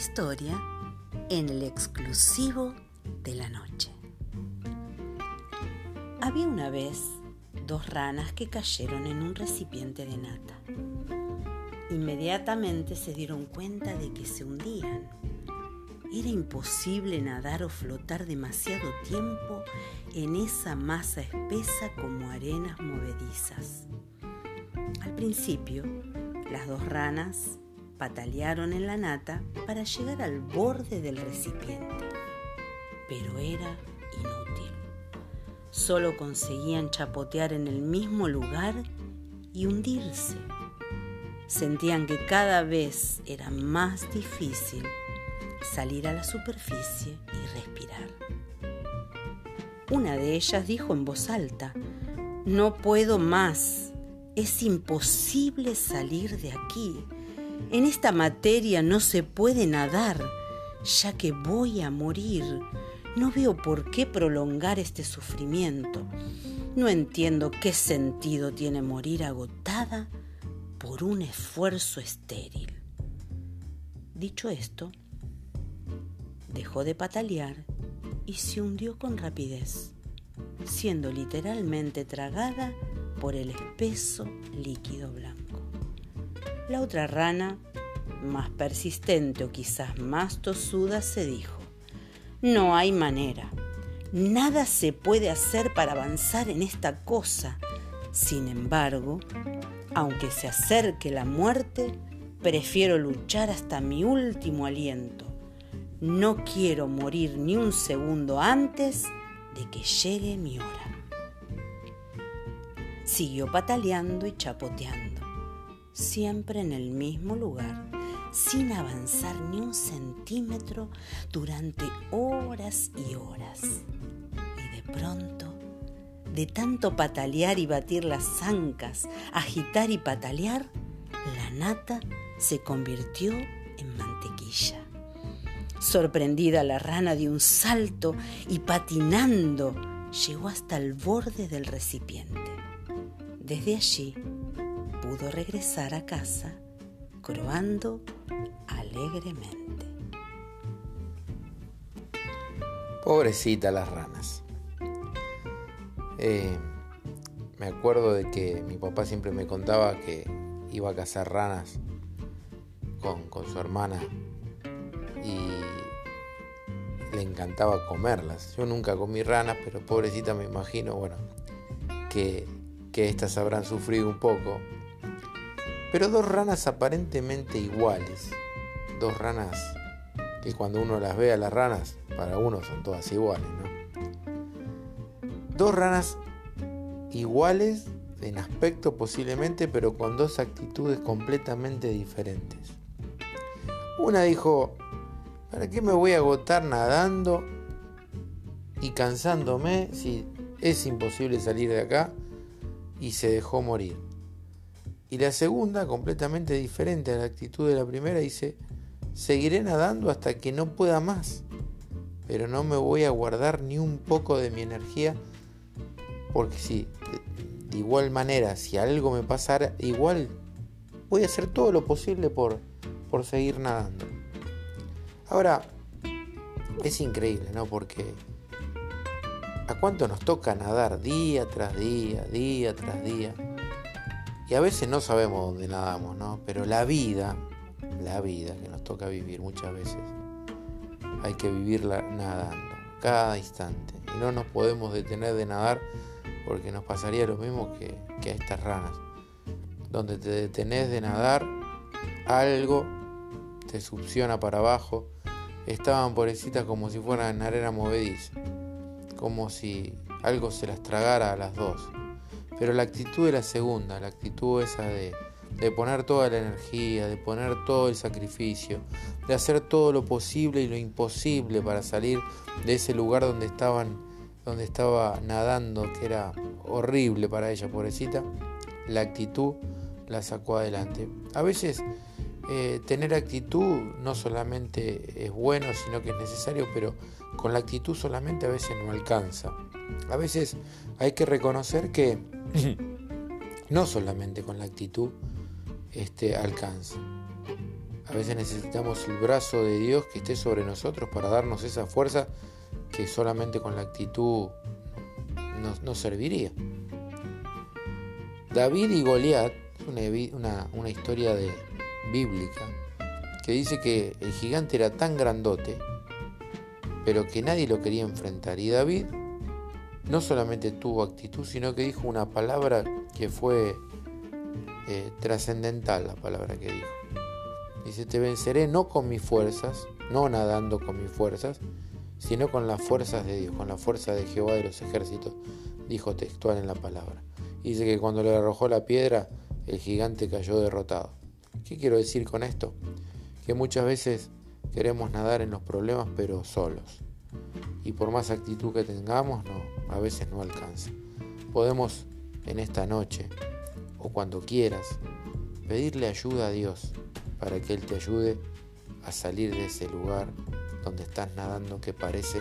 historia en el exclusivo de la noche. Había una vez dos ranas que cayeron en un recipiente de nata. Inmediatamente se dieron cuenta de que se hundían. Era imposible nadar o flotar demasiado tiempo en esa masa espesa como arenas movedizas. Al principio, las dos ranas patalearon en la nata para llegar al borde del recipiente, pero era inútil. Solo conseguían chapotear en el mismo lugar y hundirse. Sentían que cada vez era más difícil salir a la superficie y respirar. Una de ellas dijo en voz alta, no puedo más, es imposible salir de aquí. En esta materia no se puede nadar, ya que voy a morir. No veo por qué prolongar este sufrimiento. No entiendo qué sentido tiene morir agotada por un esfuerzo estéril. Dicho esto, dejó de patalear y se hundió con rapidez, siendo literalmente tragada por el espeso líquido blanco. La otra rana, más persistente o quizás más tosuda, se dijo, no hay manera, nada se puede hacer para avanzar en esta cosa. Sin embargo, aunque se acerque la muerte, prefiero luchar hasta mi último aliento. No quiero morir ni un segundo antes de que llegue mi hora. Siguió pataleando y chapoteando, siempre en el mismo lugar, sin avanzar ni un centímetro durante horas y horas. Y de pronto, de tanto patalear y batir las ancas, agitar y patalear, la nata se convirtió en mantequilla. Sorprendida la rana de un salto y patinando llegó hasta el borde del recipiente. Desde allí pudo regresar a casa croando alegremente. Pobrecita las ranas. Eh, me acuerdo de que mi papá siempre me contaba que iba a cazar ranas con, con su hermana y le encantaba comerlas. Yo nunca comí ranas, pero pobrecita me imagino, bueno, que que éstas habrán sufrido un poco. Pero dos ranas aparentemente iguales, dos ranas que cuando uno las ve a las ranas, para uno son todas iguales, ¿no? Dos ranas iguales en aspecto posiblemente, pero con dos actitudes completamente diferentes. Una dijo, ¿para qué me voy a agotar nadando y cansándome si es imposible salir de acá? y se dejó morir. Y la segunda, completamente diferente a la actitud de la primera, dice, seguiré nadando hasta que no pueda más, pero no me voy a guardar ni un poco de mi energía, porque si de igual manera, si algo me pasara, igual voy a hacer todo lo posible por, por seguir nadando. Ahora, es increíble, ¿no? Porque ¿A cuánto nos toca nadar día tras día, día tras día? Y a veces no sabemos dónde nadamos, ¿no? Pero la vida, la vida que nos toca vivir muchas veces, hay que vivirla nadando, cada instante. Y no nos podemos detener de nadar porque nos pasaría lo mismo que, a estas ranas. Donde te detenés de nadar, algo te succiona para abajo. Estaban pobrecitas como si fueran arena movediza como si algo se las tragara a las dos. Pero la actitud de la segunda, la actitud esa de, de poner toda la energía, de poner todo el sacrificio, de hacer todo lo posible y lo imposible para salir de ese lugar donde estaban, donde estaba nadando, que era horrible para ella, pobrecita, la actitud la sacó adelante. A veces eh, tener actitud no solamente es bueno, sino que es necesario, pero con la actitud solamente a veces no alcanza. A veces hay que reconocer que no solamente con la actitud este, alcanza. A veces necesitamos el brazo de Dios que esté sobre nosotros para darnos esa fuerza que solamente con la actitud nos, serviría. David y Goliat, una, una historia de, bíblica que dice que el gigante era tan grandote, pero que nadie lo quería enfrentar. Y David no solamente tuvo actitud, sino que dijo una palabra que fue eh, trascendental, la palabra que dijo. Dice, te venceré no con mis fuerzas, no nadando con mis fuerzas, sino con las fuerzas de Dios, con la fuerza de Jehová de los ejércitos, dijo textual en la palabra. Dice que cuando le arrojó la piedra, el gigante cayó derrotado. ¿Qué quiero decir con esto? Que muchas veces queremos nadar en los problemas pero solos. Y por más actitud que tengamos, no, a veces no alcanza. Podemos en esta noche o cuando quieras pedirle ayuda a Dios para que Él te ayude a salir de ese lugar donde estás nadando que parece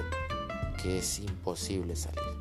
que es imposible salir.